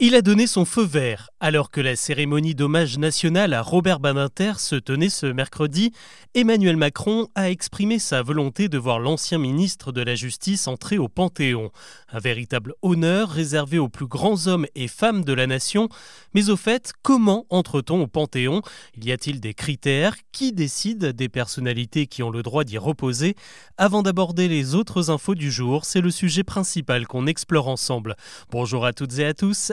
Il a donné son feu vert alors que la cérémonie d'hommage national à Robert Badinter se tenait ce mercredi. Emmanuel Macron a exprimé sa volonté de voir l'ancien ministre de la Justice entrer au Panthéon. Un véritable honneur réservé aux plus grands hommes et femmes de la nation. Mais au fait, comment entre-t-on au Panthéon? Y a-t-il des critères? Qui décide des personnalités qui ont le droit d'y reposer? Avant d'aborder les autres infos du jour, c'est le sujet principal qu'on explore ensemble. Bonjour à toutes et à tous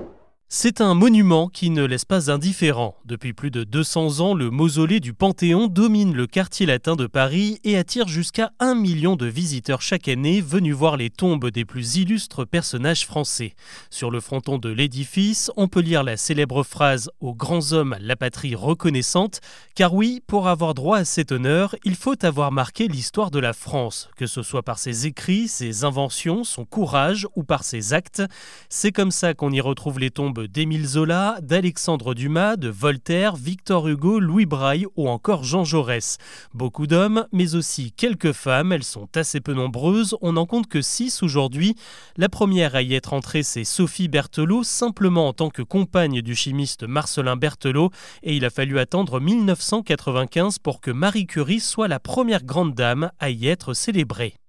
c'est un monument qui ne laisse pas indifférent. Depuis plus de 200 ans, le mausolée du Panthéon domine le quartier latin de Paris et attire jusqu'à un million de visiteurs chaque année venus voir les tombes des plus illustres personnages français. Sur le fronton de l'édifice, on peut lire la célèbre phrase Aux grands hommes, la patrie reconnaissante, car oui, pour avoir droit à cet honneur, il faut avoir marqué l'histoire de la France, que ce soit par ses écrits, ses inventions, son courage ou par ses actes. C'est comme ça qu'on y retrouve les tombes d'Émile Zola, d'Alexandre Dumas, de Voltaire, Victor Hugo, Louis Braille ou encore Jean Jaurès. Beaucoup d'hommes, mais aussi quelques femmes, elles sont assez peu nombreuses, on n'en compte que six aujourd'hui. La première à y être entrée, c'est Sophie Berthelot, simplement en tant que compagne du chimiste Marcelin Berthelot, et il a fallu attendre 1995 pour que Marie Curie soit la première grande dame à y être célébrée.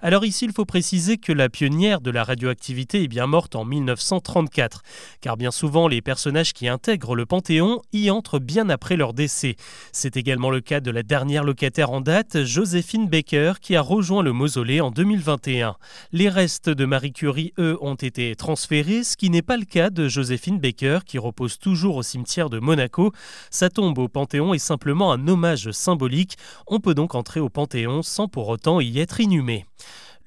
Alors ici, il faut préciser que la pionnière de la radioactivité est bien morte en 1934, car bien souvent les personnages qui intègrent le Panthéon y entrent bien après leur décès. C'est également le cas de la dernière locataire en date, Joséphine Baker, qui a rejoint le mausolée en 2021. Les restes de Marie Curie, eux, ont été transférés, ce qui n'est pas le cas de Joséphine Baker, qui repose toujours au cimetière de Monaco. Sa tombe au Panthéon est simplement un hommage symbolique. On peut donc entrer au Panthéon sans pour autant y être inhumé.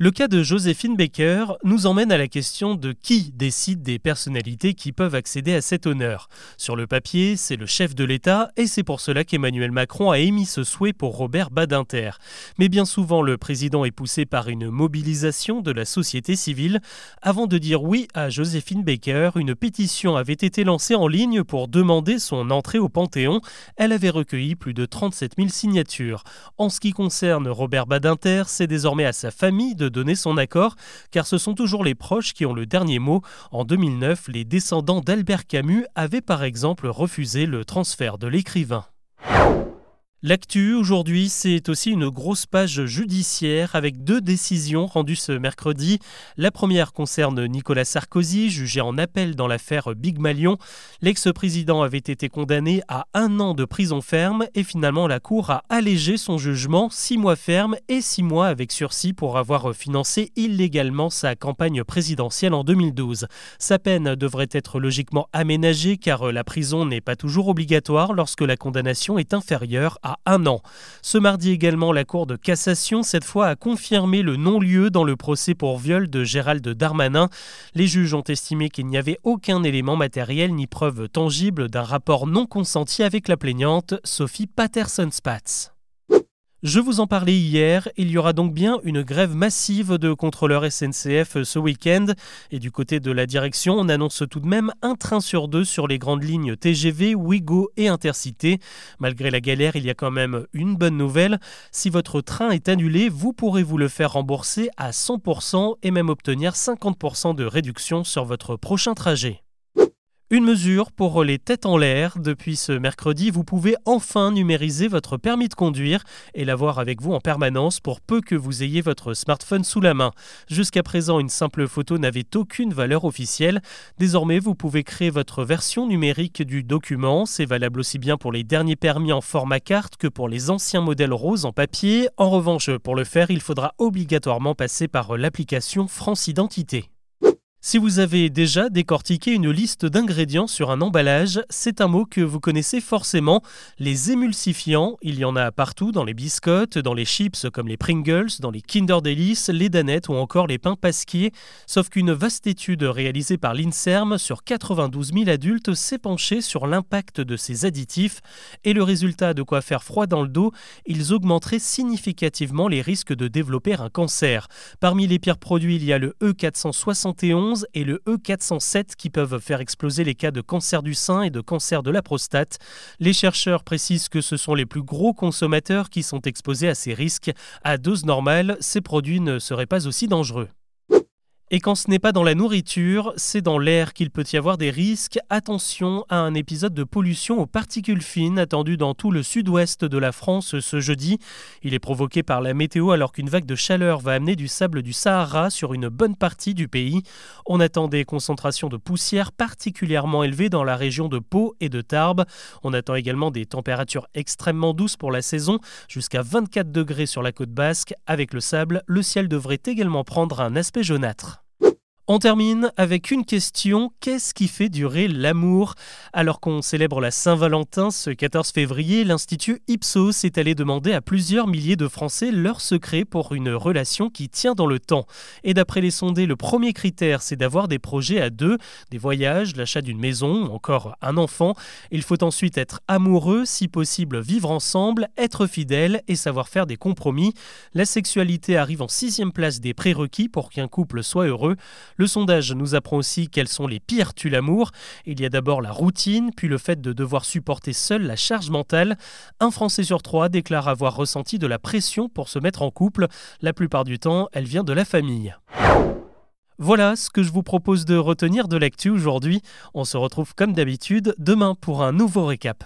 Le cas de Joséphine Baker nous emmène à la question de qui décide des personnalités qui peuvent accéder à cet honneur. Sur le papier, c'est le chef de l'État et c'est pour cela qu'Emmanuel Macron a émis ce souhait pour Robert Badinter. Mais bien souvent, le président est poussé par une mobilisation de la société civile. Avant de dire oui à Joséphine Baker, une pétition avait été lancée en ligne pour demander son entrée au Panthéon. Elle avait recueilli plus de 37 000 signatures. En ce qui concerne Robert Badinter, c'est désormais à sa famille de donner son accord, car ce sont toujours les proches qui ont le dernier mot. En 2009, les descendants d'Albert Camus avaient par exemple refusé le transfert de l'écrivain. L'actu aujourd'hui, c'est aussi une grosse page judiciaire avec deux décisions rendues ce mercredi. La première concerne Nicolas Sarkozy, jugé en appel dans l'affaire Big Malion. L'ex-président avait été condamné à un an de prison ferme et finalement la Cour a allégé son jugement, six mois ferme et six mois avec sursis pour avoir financé illégalement sa campagne présidentielle en 2012. Sa peine devrait être logiquement aménagée car la prison n'est pas toujours obligatoire lorsque la condamnation est inférieure à un an. Ce mardi également, la Cour de cassation, cette fois, a confirmé le non-lieu dans le procès pour viol de Gérald Darmanin. Les juges ont estimé qu'il n'y avait aucun élément matériel ni preuve tangible d'un rapport non consenti avec la plaignante, Sophie Patterson-Spatz. Je vous en parlais hier, il y aura donc bien une grève massive de contrôleurs SNCF ce week-end. Et du côté de la direction, on annonce tout de même un train sur deux sur les grandes lignes TGV, Ouigo et Intercité. Malgré la galère, il y a quand même une bonne nouvelle. Si votre train est annulé, vous pourrez vous le faire rembourser à 100% et même obtenir 50% de réduction sur votre prochain trajet. Une mesure pour les têtes en l'air. Depuis ce mercredi, vous pouvez enfin numériser votre permis de conduire et l'avoir avec vous en permanence pour peu que vous ayez votre smartphone sous la main. Jusqu'à présent, une simple photo n'avait aucune valeur officielle. Désormais, vous pouvez créer votre version numérique du document. C'est valable aussi bien pour les derniers permis en format carte que pour les anciens modèles roses en papier. En revanche, pour le faire, il faudra obligatoirement passer par l'application France Identité. Si vous avez déjà décortiqué une liste d'ingrédients sur un emballage, c'est un mot que vous connaissez forcément. Les émulsifiants, il y en a partout dans les biscottes, dans les chips comme les Pringles, dans les Kinder Delice, les Danettes ou encore les pains pasquiers. Sauf qu'une vaste étude réalisée par l'INSERM sur 92 000 adultes s'est penchée sur l'impact de ces additifs. Et le résultat de quoi faire froid dans le dos, ils augmenteraient significativement les risques de développer un cancer. Parmi les pires produits, il y a le E471 E11 et le E407 qui peuvent faire exploser les cas de cancer du sein et de cancer de la prostate. Les chercheurs précisent que ce sont les plus gros consommateurs qui sont exposés à ces risques. À dose normale, ces produits ne seraient pas aussi dangereux. Et quand ce n'est pas dans la nourriture, c'est dans l'air qu'il peut y avoir des risques. Attention à un épisode de pollution aux particules fines attendu dans tout le sud-ouest de la France ce jeudi. Il est provoqué par la météo alors qu'une vague de chaleur va amener du sable du Sahara sur une bonne partie du pays. On attend des concentrations de poussière particulièrement élevées dans la région de Pau et de Tarbes. On attend également des températures extrêmement douces pour la saison, jusqu'à 24 degrés sur la côte basque. Avec le sable, le ciel devrait également prendre un aspect jaunâtre. On termine avec une question, qu'est-ce qui fait durer l'amour? Alors qu'on célèbre la Saint-Valentin ce 14 février, l'Institut Ipsos est allé demander à plusieurs milliers de Français leur secret pour une relation qui tient dans le temps. Et d'après les sondés, le premier critère, c'est d'avoir des projets à deux, des voyages, l'achat d'une maison encore un enfant. Il faut ensuite être amoureux, si possible vivre ensemble, être fidèle et savoir faire des compromis. La sexualité arrive en sixième place des prérequis pour qu'un couple soit heureux. Le sondage nous apprend aussi quels sont les pires tues l'amour. Il y a d'abord la routine, puis le fait de devoir supporter seul la charge mentale. Un Français sur trois déclare avoir ressenti de la pression pour se mettre en couple. La plupart du temps, elle vient de la famille. Voilà ce que je vous propose de retenir de l'actu aujourd'hui. On se retrouve comme d'habitude demain pour un nouveau récap.